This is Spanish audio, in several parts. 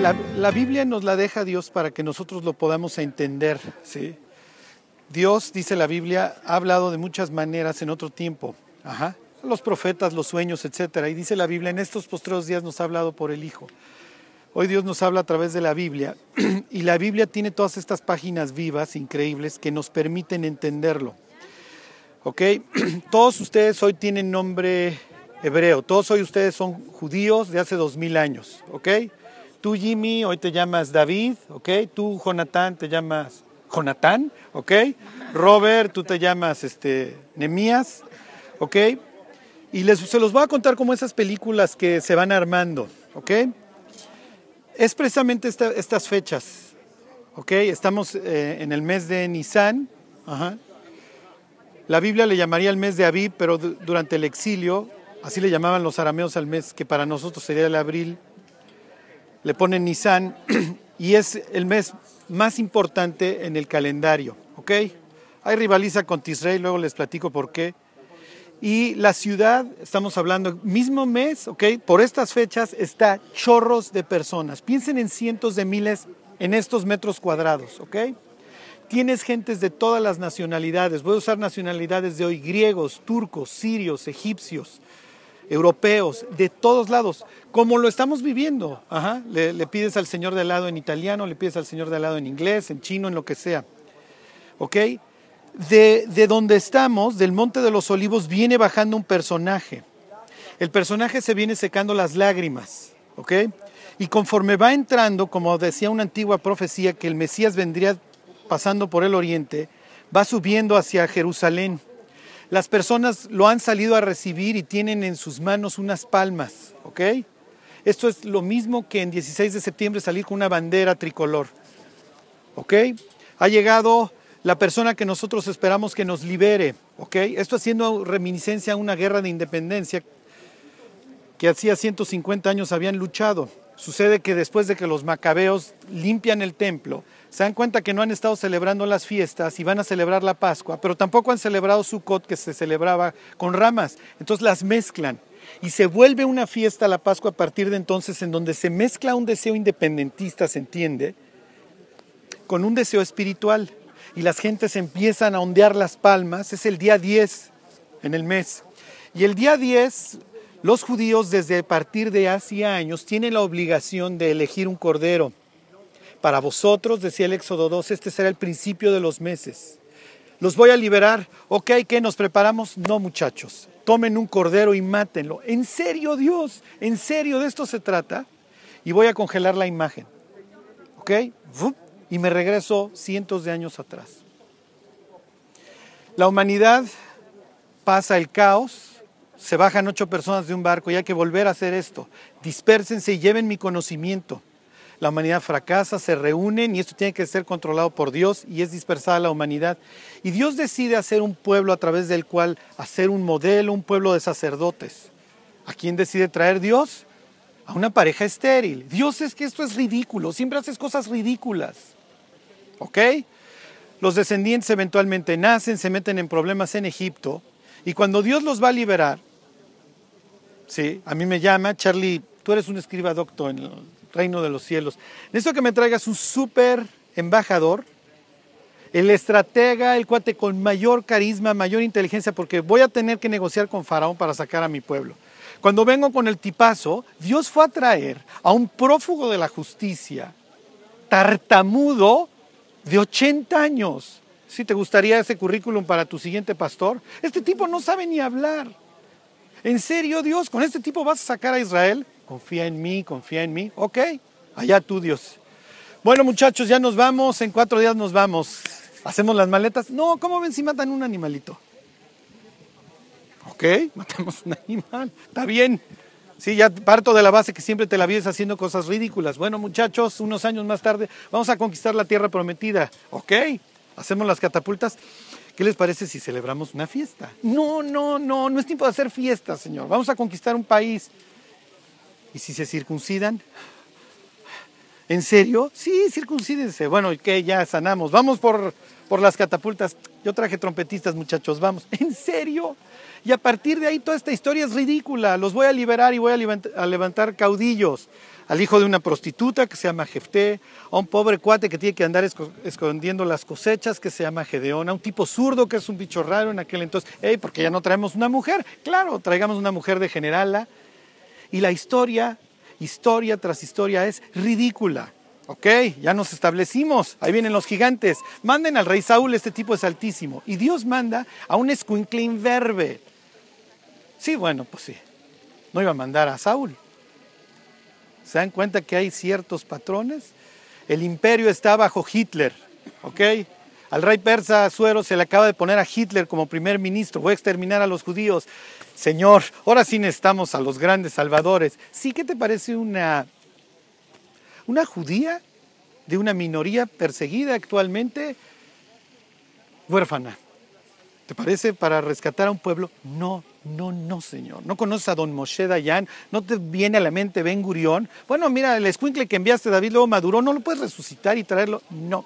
La, Biblia nos la deja Dios para que nosotros lo podamos entender. Dios, dice la Biblia, ha hablado de muchas maneras en otro tiempo. Los profetas, los sueños, etcétera. Y dice la Biblia, en estos postreros días nos ha hablado por el Hijo. Hoy Dios nos habla a través de la Biblia y la Biblia tiene todas estas páginas vivas, increíbles, que nos permiten entenderlo. ¿Ok? Todos ustedes hoy tienen nombre hebreo, todos hoy ustedes son judíos de hace dos mil años. ¿Ok? Tú Jimmy, hoy te llamas David. ¿Ok? Tú Jonathan, te llamas Jonatán. ¿Ok? Robert, tú te llamas este, Nemías. ¿Ok? Y les, se los voy a contar como esas películas que se van armando. ¿Ok? es precisamente esta, estas fechas. ¿Ok? Estamos eh, en el mes de Nisan. Ajá. La Biblia le llamaría el mes de Abib, pero durante el exilio, así le llamaban los arameos al mes, que para nosotros sería el abril, le ponen Nisan y es el mes más importante en el calendario. ¿Ok? Hay rivaliza con Tisrey, luego les platico por qué. Y la ciudad, estamos hablando, mismo mes, ¿ok? Por estas fechas está chorros de personas. Piensen en cientos de miles en estos metros cuadrados, ¿ok? Tienes gentes de todas las nacionalidades. Voy a usar nacionalidades de hoy, griegos, turcos, sirios, egipcios, europeos, de todos lados, como lo estamos viviendo. Ajá. Le, pides al Señor de al lado en italiano, le pides al Señor de al lado en inglés, en chino, en lo que sea. ¿Ok? de, de, donde estamos, del Monte de los Olivos, viene bajando un personaje. El personaje se viene secando las lágrimas, ¿ok? Y conforme va entrando, como decía una antigua profecía, que el Mesías vendría pasando por el oriente, va subiendo hacia Jerusalén. Las personas lo han salido a recibir y tienen en sus manos unas palmas, ¿ok? Esto es lo mismo que en 16 de septiembre salir con una bandera tricolor, ¿ok? Ha llegado la persona que nosotros esperamos que nos libere, ¿ok? Esto haciendo reminiscencia a una guerra de independencia que hacía 150 años habían luchado. Sucede que después de que los macabeos limpian el templo, se dan cuenta que no han estado celebrando las fiestas y van a celebrar la Pascua, pero tampoco han celebrado Sukkot que se celebraba con ramas. Entonces las mezclan y se vuelve una fiesta la Pascua a partir de entonces en donde se mezcla un deseo independentista, se entiende, con un deseo espiritual y las gentes empiezan a ondear las palmas, es el día 10 en el mes. Y el día 10, los judíos desde partir de hace años tienen la obligación de elegir un cordero. Para vosotros, decía el Éxodo 2, este será el principio de los meses. Los voy a liberar. Ok, ¿qué nos preparamos? No, muchachos. Tomen un cordero y mátenlo. ¿En serio, Dios? ¿En serio de esto se trata? Y voy a congelar la imagen. ¿Ok? y me regreso cientos de años atrás. La humanidad pasa el caos, se bajan ocho personas de un barco y hay que volver a hacer esto. Dispérsense y lleven mi conocimiento. La humanidad fracasa, se reúnen y esto tiene que ser controlado por Dios y es dispersada la humanidad. Y Dios decide hacer un pueblo a través del cual hacer un modelo, un pueblo de sacerdotes. ¿A quién decide traer Dios? A una pareja estéril. Dios es que esto es ridículo, siempre haces cosas ridículas. ¿Ok? Los descendientes eventualmente nacen, se meten en problemas en Egipto y cuando Dios los va a liberar, sí, a mí me llama, Charlie, tú eres un escriba doctor en el reino de los cielos. Necesito que me traigas un súper embajador, el estratega, el cuate con mayor carisma, mayor inteligencia, porque voy a tener que negociar con Faraón para sacar a mi pueblo. Cuando vengo con el tipazo, Dios fue a traer a un prófugo de la justicia, tartamudo, de 80 años. ¿Sí te gustaría ese currículum para tu siguiente pastor? Este tipo no sabe ni hablar. ¿En serio, Dios? ¿Con este tipo vas a sacar a Israel? Confía en mí, confía en mí. Ok, allá tú, Dios. Bueno, muchachos, ya nos vamos. En cuatro días nos vamos. ¿Hacemos las maletas? No, ¿cómo ven si matan un animalito? Ok, matamos un animal. Está bien. Sí, ya parto de la base que siempre te la vives haciendo cosas ridículas. Bueno, muchachos, unos años más tarde vamos a conquistar la tierra prometida. Ok, hacemos las catapultas. ¿Qué les parece si celebramos una fiesta? No, no, no, no es tiempo de hacer fiesta, Señor. Vamos a conquistar un país. ¿Y si se circuncidan? ¿En serio? Sí, circuncídense. Bueno, ¿y qué? Ya sanamos. Vamos por, por las catapultas. Yo traje trompetistas, muchachos, vamos. ¿En serio? Y a partir de ahí toda esta historia es ridícula. Los voy a liberar y voy a levantar caudillos. Al hijo de una prostituta que se llama Jefté, a un pobre cuate que tiene que andar escondiendo las cosechas que se llama Gedeón, a un tipo zurdo que es un bicho raro en aquel entonces. ¡Ey, porque ya no traemos una mujer! Claro, traigamos una mujer de generala. Y la historia, historia tras historia, es ridícula. Ok, ya nos establecimos, ahí vienen los gigantes. Manden al rey Saúl, este tipo es altísimo. Y Dios manda a un escuincle imberbe. Sí, bueno, pues sí. No iba a mandar a Saúl. ¿Se dan cuenta que hay ciertos patrones? El imperio está bajo Hitler, ¿ok? Al rey persa Suero se le acaba de poner a Hitler como primer ministro. Voy a exterminar a los judíos. Señor, ahora sí necesitamos a los grandes salvadores. Sí, ¿qué te parece una, una judía de una minoría perseguida actualmente, huérfana? ¿Te parece para rescatar a un pueblo? No, no, no, señor. ¿No conoces a don Moshe Dayan? ¿No te viene a la mente Ben Gurión? Bueno, mira, el escuincle que enviaste David luego maduró, ¿no lo puedes resucitar y traerlo? No.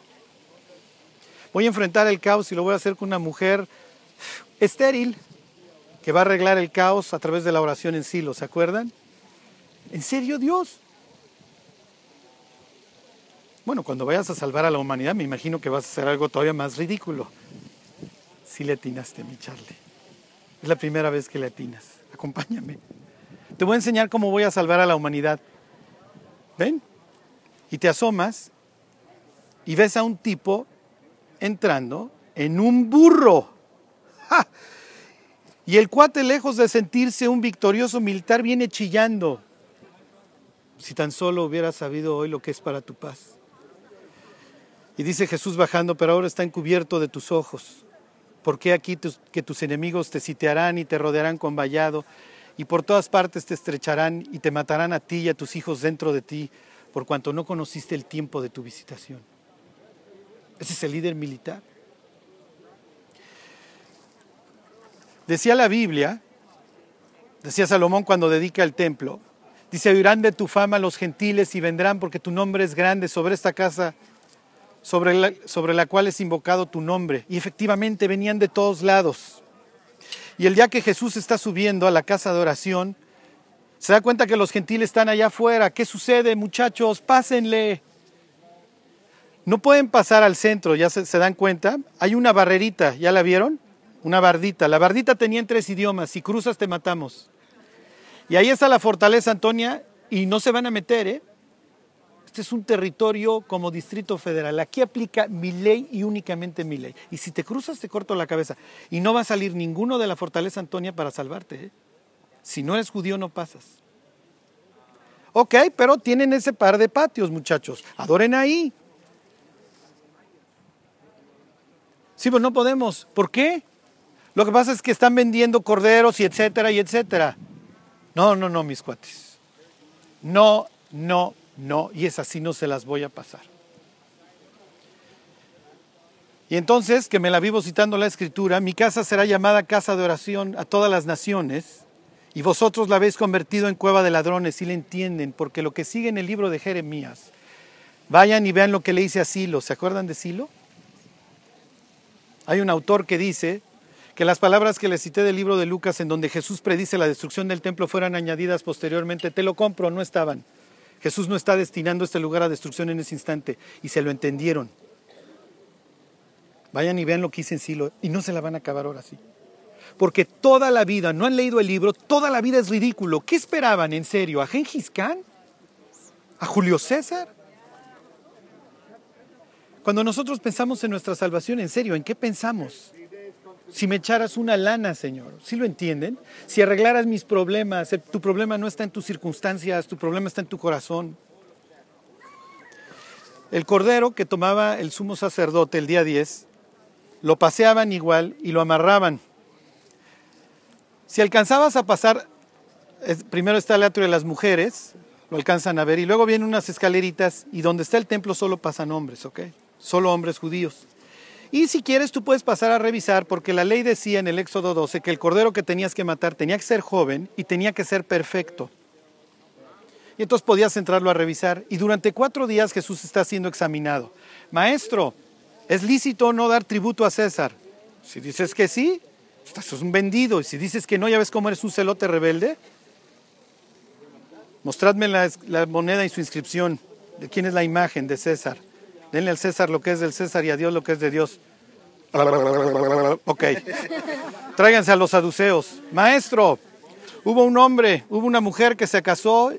Voy a enfrentar el caos y lo voy a hacer con una mujer estéril que va a arreglar el caos a través de la oración en silo, ¿se acuerdan? ¿En serio, Dios? Bueno, cuando vayas a salvar a la humanidad, me imagino que vas a hacer algo todavía más ridículo. Si le atinaste, mi Charlie. Es la primera vez que le atinas. Acompáñame. Te voy a enseñar cómo voy a salvar a la humanidad. ¿Ven? Y te asomas y ves a un tipo entrando en un burro. Y el cuate, lejos de sentirse un victorioso militar, viene chillando. Si tan solo hubieras sabido hoy lo que es para tu paz. Y dice Jesús bajando, pero ahora está encubierto de tus ojos. ¿Por qué aquí que tus enemigos te sitiarán y te rodearán con vallado? Y por todas partes te estrecharán y te matarán a ti y a tus hijos dentro de ti, por cuanto no conociste el tiempo de tu visitación. Ese es el líder militar. Decía la Biblia, decía Salomón cuando dedica el templo, dice, oirán de tu fama los gentiles y vendrán porque tu nombre es grande sobre esta casa sobre la, sobre la cual es invocado tu nombre. Y efectivamente venían de todos lados. Y el día que Jesús está subiendo a la casa de oración, se da cuenta que los gentiles están allá afuera. ¿Qué sucede, muchachos? Pásenle. No pueden pasar al centro, ya se, se, dan cuenta. Hay una barrerita, ¿ya la vieron? Una bardita. La bardita tenía en tres idiomas. Si cruzas, te matamos. Y ahí está la fortaleza, Antonia, y no se van a meter, ¿eh? Este es un territorio como Distrito Federal. Aquí aplica mi ley y únicamente mi ley. Y si te cruzas, te corto la cabeza. Y no va a salir ninguno de la Fortaleza Antonia para salvarte. ¿eh? Si no eres judío, no pasas. Ok, pero tienen ese par de patios, muchachos. Adoren ahí. Sí, pues no podemos. ¿Por qué? Lo que pasa es que están vendiendo corderos y etcétera y etcétera. No, no, no, mis cuates. No, no, no, y es así, no se las voy a pasar. Y entonces, que me la vivo citando la escritura, mi casa será llamada casa de oración a todas las naciones, y vosotros la habéis convertido en cueva de ladrones, si le entienden, porque lo que sigue en el libro de Jeremías, vayan y vean lo que le dice a Silo, ¿se acuerdan de Silo? Hay un autor que dice que las palabras que le cité del libro de Lucas, en donde Jesús predice la destrucción del templo, fueran añadidas posteriormente, te lo compro, no estaban. Jesús no está destinando este lugar a destrucción en ese instante y se lo entendieron. Vayan y vean lo que hice en Silo y no se la van a acabar ahora sí. Porque toda la vida, no han leído el libro, toda la vida es ridículo. ¿Qué esperaban en serio? ¿A Gengis Khan? ¿A Julio César? Cuando nosotros pensamos en nuestra salvación, en serio, ¿en qué pensamos? Si me echaras una lana, Señor. ¿Sí lo entienden? Si arreglaras mis problemas, tu problema no está en tus circunstancias, tu problema está en tu corazón. El cordero que tomaba el sumo sacerdote el día 10, lo paseaban igual y lo amarraban. Si alcanzabas a pasar, primero está el atrio de las mujeres, lo alcanzan a ver, y luego vienen unas escaleritas y donde está el templo solo pasan hombres, ¿ok? Solo hombres judíos. Y si quieres, tú puedes pasar a revisar, porque la ley decía en el Éxodo 12 que el cordero que tenías que matar tenía que ser joven y tenía que ser perfecto. Y entonces podías entrarlo a revisar. Y durante cuatro días Jesús está siendo examinado. Maestro, ¿es lícito no dar tributo a César? Si dices que sí, estás un vendido. Y si dices que no, ya ves cómo eres un celote rebelde. Mostradme la, la moneda y su inscripción. ¿De quién es la imagen de César? Denle al César lo que es del César y a Dios lo que es de Dios. Ok. Tráiganse a los saduceos. Maestro, hubo un hombre, hubo una mujer que se casó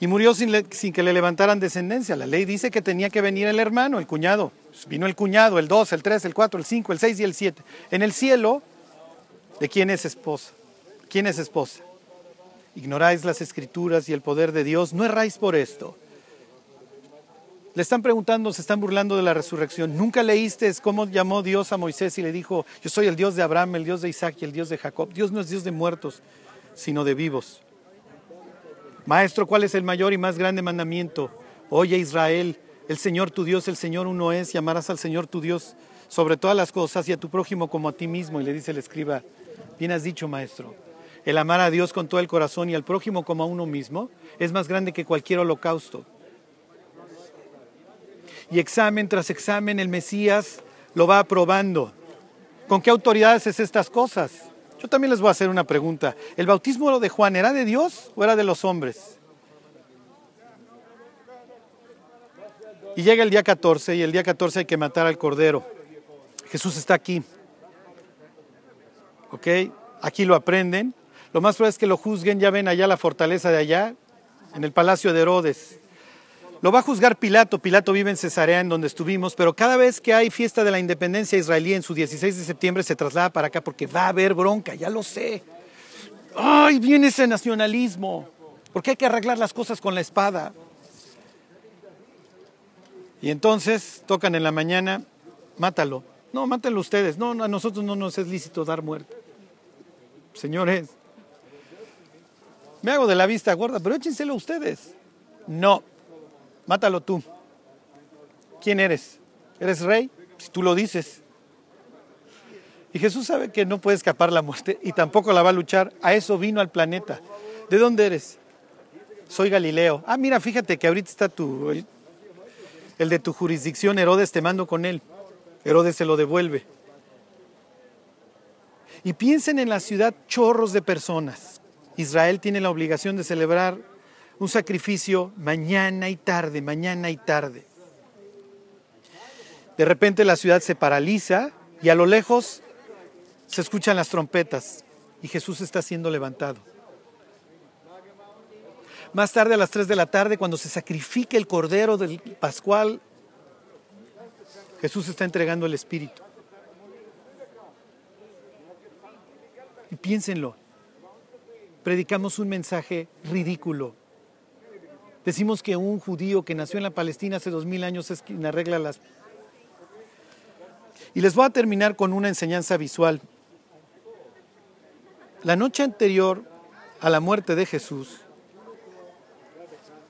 y murió sin, que le levantaran descendencia. La ley dice que tenía que venir el hermano, el cuñado. Vino el cuñado, el 2, el 3, el 4, el 5, el 6 y el 7. En el cielo, ¿de quién es esposa? ¿Quién es esposa? Ignoráis las escrituras y el poder de Dios, no erráis por esto. Le están preguntando, se están burlando de la resurrección. ¿Nunca leíste cómo llamó Dios a Moisés y le dijo, yo soy el Dios de Abraham, el Dios de Isaac y el Dios de Jacob? Dios no es Dios de muertos, sino de vivos. Maestro, ¿cuál es el mayor y más grande mandamiento? Oye Israel, el Señor tu Dios, el Señor uno es, y amarás al Señor tu Dios sobre todas las cosas y a tu prójimo como a ti mismo. Y le dice el escriba, bien has dicho, maestro. El amar a Dios con todo el corazón y al prójimo como a uno mismo es más grande que cualquier holocausto y examen tras examen el Mesías lo va aprobando. ¿Con qué autoridades es estas cosas? Yo también les voy a hacer una pregunta. ¿El bautismo de Juan era de Dios o era de los hombres? Y llega el día 14 y el día 14 hay que matar al cordero. Jesús está aquí. ¿Ok? Aquí lo aprenden. Lo más probable es que lo juzguen. Ya ven allá la fortaleza de allá, en el palacio de Herodes. Lo va a juzgar Pilato. Pilato vive en Cesarea, en donde estuvimos, pero cada vez que hay fiesta de la independencia israelí en su 16 de septiembre se traslada para acá porque va a haber bronca, ya lo sé. ¡Ay, viene ese nacionalismo! Porque hay que arreglar las cosas con la espada. Y entonces tocan en la mañana, mátalo. No, mátenlo ustedes. No, a nosotros no nos es lícito dar muerte. Señores, me hago de la vista gorda, pero échenselo ustedes. No, mátalo tú. ¿Quién eres? ¿Eres rey? Si tú lo dices. Y Jesús sabe que no puede escapar la muerte y tampoco la va a luchar. A eso vino al planeta. ¿De dónde eres? Soy Galileo. Ah, mira, fíjate que ahorita está tu, el, de tu jurisdicción, Herodes, te mando con él. Herodes se lo devuelve. Y piensen en la ciudad chorros de personas. Israel tiene la obligación de celebrar un sacrificio mañana y tarde, mañana y tarde. De repente la ciudad se paraliza y a lo lejos se escuchan las trompetas y Jesús está siendo levantado. Más tarde a las 3 de la tarde, cuando se sacrifica el cordero del Pascual, Jesús está entregando el Espíritu. Y piénsenlo, predicamos un mensaje ridículo, Decimos que un judío que nació en la Palestina hace dos mil años es quien arregla las... Y les voy a terminar con una enseñanza visual. La noche anterior a la muerte de Jesús,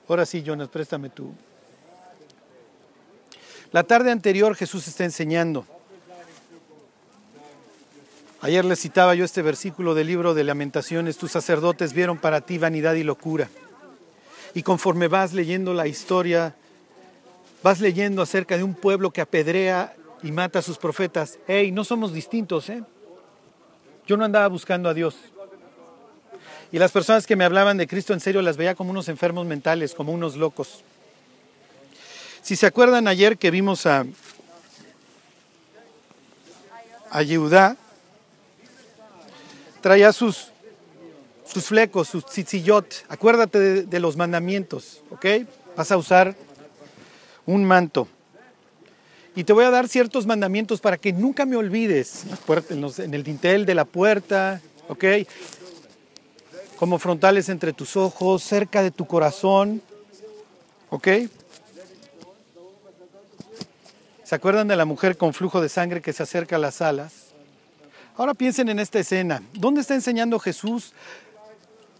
ahora sí, Jonas, préstame tú. La tarde anterior Jesús está enseñando. Ayer les citaba yo este versículo del libro de lamentaciones, tus sacerdotes vieron para ti vanidad y locura. Y conforme vas leyendo la historia, vas leyendo acerca de un pueblo que apedrea y mata a sus profetas. Hey, no somos distintos, ¿eh? Yo no andaba buscando a Dios. Y las personas que me hablaban de Cristo en serio las veía como unos enfermos mentales, como unos locos. Si se acuerdan ayer que vimos a, a Yehudá, traía sus sus flecos, sus tzitzillot. Acuérdate de, los mandamientos, ¿ok? Vas a usar un manto. Y te voy a dar ciertos mandamientos para que nunca me olvides. En el dintel de la puerta, ¿ok? Como frontales entre tus ojos, cerca de tu corazón, ¿ok? ¿Se acuerdan de la mujer con flujo de sangre que se acerca a las alas? Ahora piensen en esta escena. ¿Dónde está enseñando Jesús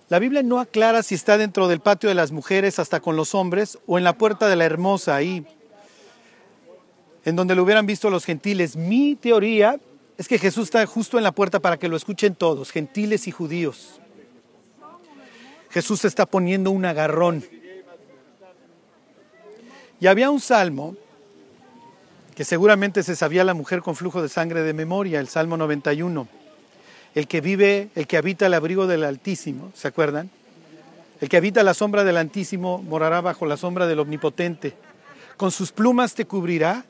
la Biblia no aclara si está dentro del patio de las mujeres hasta con los hombres o en la puerta de la hermosa ahí, en donde lo hubieran visto los gentiles. Mi teoría es que Jesús está justo en la puerta para que lo escuchen todos, gentiles y judíos. Jesús está poniendo un agarrón. Y había un salmo que seguramente se sabía la mujer con flujo de sangre de memoria, el Salmo 91. El que vive, el que habita el abrigo del Altísimo, ¿se acuerdan? El que habita la sombra del Altísimo morará bajo la sombra del Omnipotente. Con sus plumas te cubrirá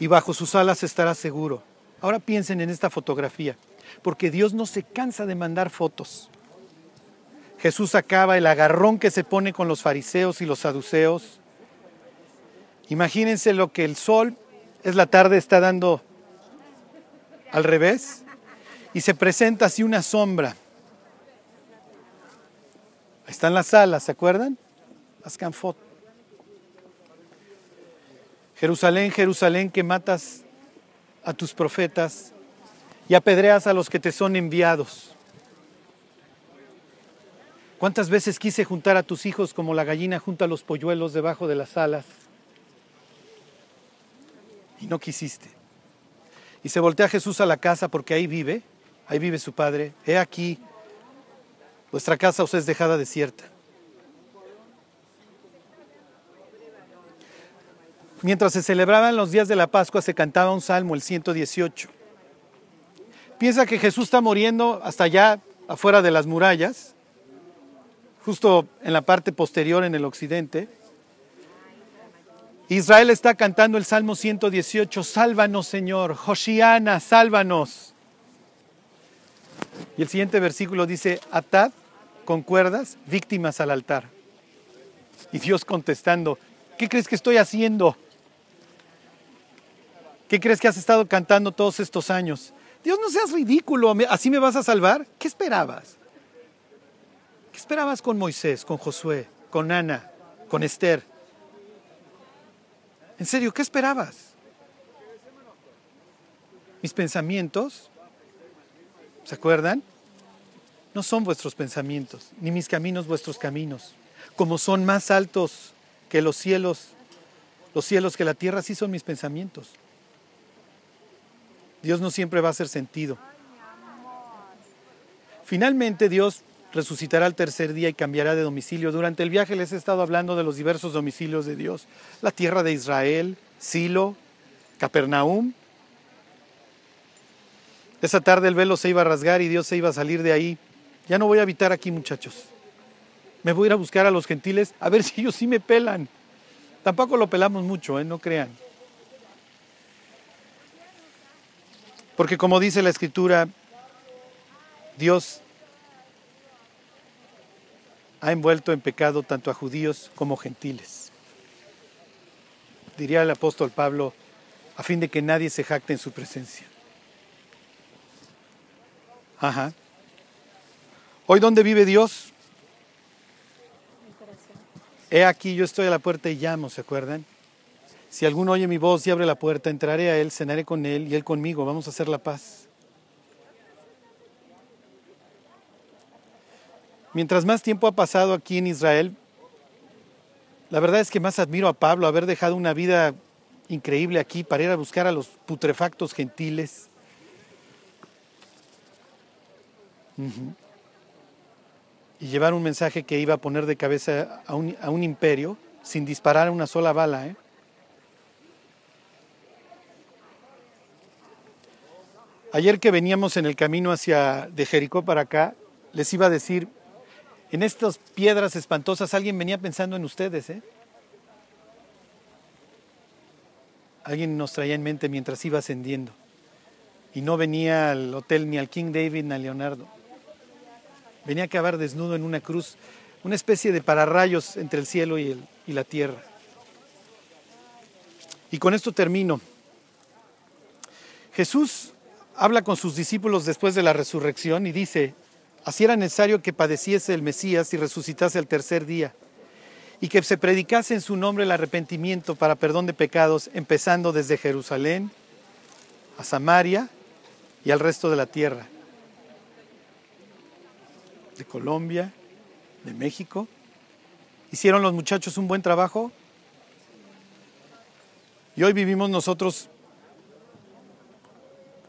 y bajo sus alas estarás seguro. Ahora piensen en esta fotografía, porque Dios no se cansa de mandar fotos. Jesús acaba el agarrón que se pone con los fariseos y los saduceos. Imagínense lo que el sol es la tarde, está dando al revés y se presenta así una sombra. están las alas, ¿se acuerdan? Las canfot. Jerusalén, Jerusalén, que matas a tus profetas y apedreas a los que te son enviados. ¿Cuántas veces quise juntar a tus hijos como la gallina junta los polluelos debajo de las alas? Y no quisiste. Y se voltea Jesús a la casa porque ahí vive, ahí vive su padre. He aquí, vuestra casa os es dejada desierta. Mientras se celebraban los días de la Pascua, se cantaba un salmo, el 118. Piensa que Jesús está muriendo hasta allá afuera de las murallas justo en la parte posterior en el occidente. Israel está cantando el Salmo 118, sálvanos Señor, Joshiana, sálvanos. Y el siguiente versículo dice, atad con cuerdas víctimas al altar. Y Dios contestando, ¿qué crees que estoy haciendo? ¿Qué crees que has estado cantando todos estos años? Dios, no seas ridículo, ¿así me vas a salvar? ¿Qué esperabas? ¿Qué esperabas con Moisés, con Josué, con Ana, con Esther? En serio, ¿qué esperabas? Mis pensamientos, ¿se acuerdan? No son vuestros pensamientos, ni mis caminos vuestros caminos. Como son más altos que los cielos, los cielos que la tierra, sí son mis pensamientos. Dios no siempre va a hacer sentido. Finalmente Dios resucitará al tercer día y cambiará de domicilio. Durante el viaje les he estado hablando de los diversos domicilios de Dios. La tierra de Israel, Silo, Capernaum. Esa tarde el velo se iba a rasgar y Dios se iba a salir de ahí. Ya no voy a habitar aquí, muchachos. Me voy a ir a buscar a los gentiles a ver si ellos sí me pelan. Tampoco lo pelamos mucho, ¿eh? no crean. Porque como dice la escritura, Dios ha envuelto en pecado tanto a judíos como gentiles. Diría el apóstol Pablo, a fin de que nadie se jacte en su presencia. Ajá. Hoy, ¿dónde vive Dios? He aquí, yo estoy a la puerta y llamo, ¿se acuerdan? Si alguno oye mi voz y abre la puerta, entraré a él, cenaré con él y él conmigo, vamos a hacer la paz. Mientras más tiempo ha pasado aquí en Israel, la verdad es que más admiro a Pablo haber dejado una vida increíble aquí para ir a buscar a los putrefactos gentiles. Y llevar un mensaje que iba a poner de cabeza a un, a un imperio sin disparar una sola bala. ¿eh? Ayer que veníamos en el camino hacia de Jericó para acá, les iba a decir, en estas piedras espantosas alguien venía pensando en ustedes, ¿eh? Alguien nos traía en mente mientras iba ascendiendo. Y no venía al hotel ni al King David ni a Leonardo. Venía a acabar desnudo en una cruz, una especie de pararrayos entre el cielo y, y la tierra. Y con esto termino. Jesús habla con sus discípulos después de la resurrección y dice, Así era necesario que padeciese el Mesías y resucitase el tercer día, y que se predicase en su nombre el arrepentimiento para perdón de pecados, empezando desde Jerusalén a Samaria y al resto de la tierra, de Colombia, de México. ¿Hicieron los muchachos un buen trabajo? Y hoy vivimos nosotros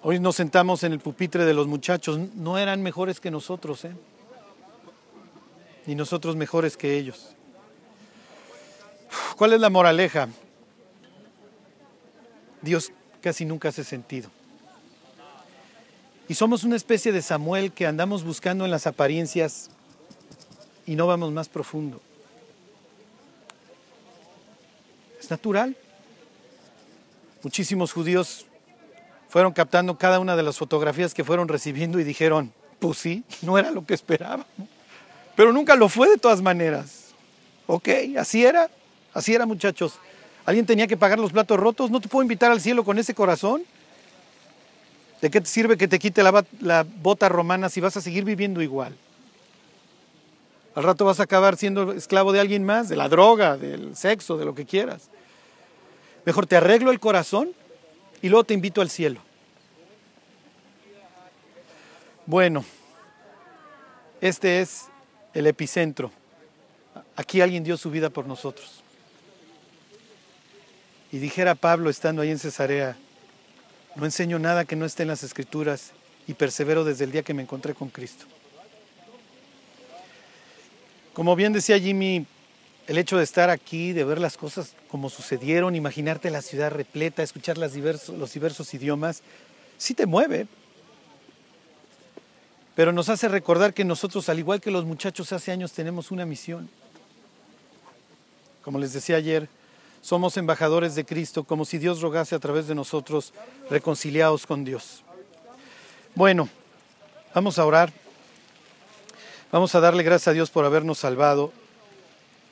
Hoy nos sentamos en el pupitre de los muchachos, no eran mejores que nosotros, ¿eh? ni nosotros mejores que ellos. ¿Cuál es la moraleja? Dios casi nunca hace sentido. Y somos una especie de Samuel que andamos buscando en las apariencias y no vamos más profundo. Es natural. Muchísimos judíos fueron captando cada una de las fotografías que fueron recibiendo y dijeron, pues sí, no era lo que esperábamos. Pero nunca lo fue de todas maneras. Ok, así era, así era muchachos. ¿Alguien tenía que pagar los platos rotos? ¿No te puedo invitar al cielo con ese corazón? ¿De qué te sirve que te quite la, la bota romana si vas a seguir viviendo igual? Al rato vas a acabar siendo esclavo de alguien más, de la droga, del sexo, de lo que quieras. Mejor te arreglo el corazón y luego te invito al cielo. Bueno, este es el epicentro. Aquí alguien dio su vida por nosotros. Y dijera Pablo estando ahí en Cesarea, no enseño nada que no esté en las escrituras y persevero desde el día que me encontré con Cristo. Como bien decía Jimmy, el hecho de estar aquí, de ver las cosas como sucedieron, imaginarte la ciudad repleta, escuchar los diversos idiomas, sí te mueve. Pero nos hace recordar que nosotros, al igual que los muchachos hace años, tenemos una misión. Como les decía ayer, somos embajadores de Cristo, como si Dios rogase a través de nosotros, reconciliados con Dios. Bueno, vamos a orar. Vamos a darle gracias a Dios por habernos salvado.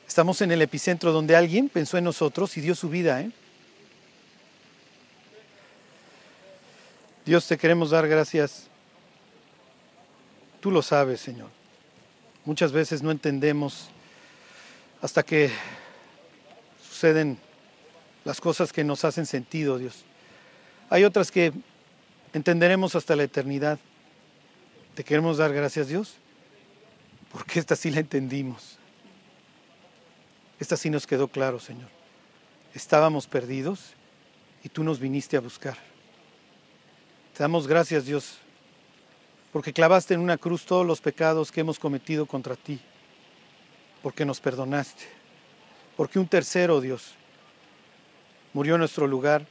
Estamos en el epicentro donde alguien pensó en nosotros y dio su vida. ¿eh? Dios, te queremos dar gracias. Tú lo sabes, Señor. Muchas veces no entendemos hasta que suceden las cosas que nos hacen sentido, Dios. Hay otras que entenderemos hasta la eternidad. Te queremos dar gracias, Dios, porque esta sí la entendimos. Esta sí nos quedó claro, Señor. Estábamos perdidos y tú nos viniste a buscar. Te damos gracias, Dios, porque clavaste en una cruz todos los pecados que hemos cometido contra ti, porque nos perdonaste porque un tercero, Dios, murió en nuestro lugar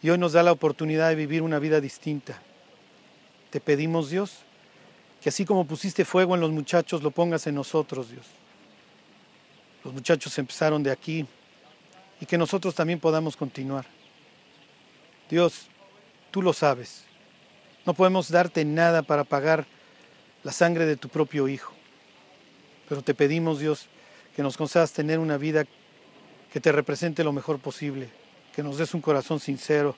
y hoy nos da la oportunidad de vivir una vida distinta. Te pedimos, Dios, que así como pusiste fuego en los muchachos, lo pongas en nosotros, Dios. Los muchachos empezaron de aquí y que nosotros también podamos continuar. Dios, tú lo sabes. No podemos darte nada para pagar la sangre de tu propio Hijo. Pero te pedimos, Dios, que nos concedas tener una vida que te represente lo mejor posible, que nos des un corazón sincero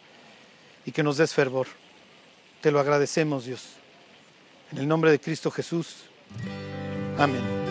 y que nos des fervor. Te lo agradecemos, Dios. En el nombre de Cristo Jesús. Amén.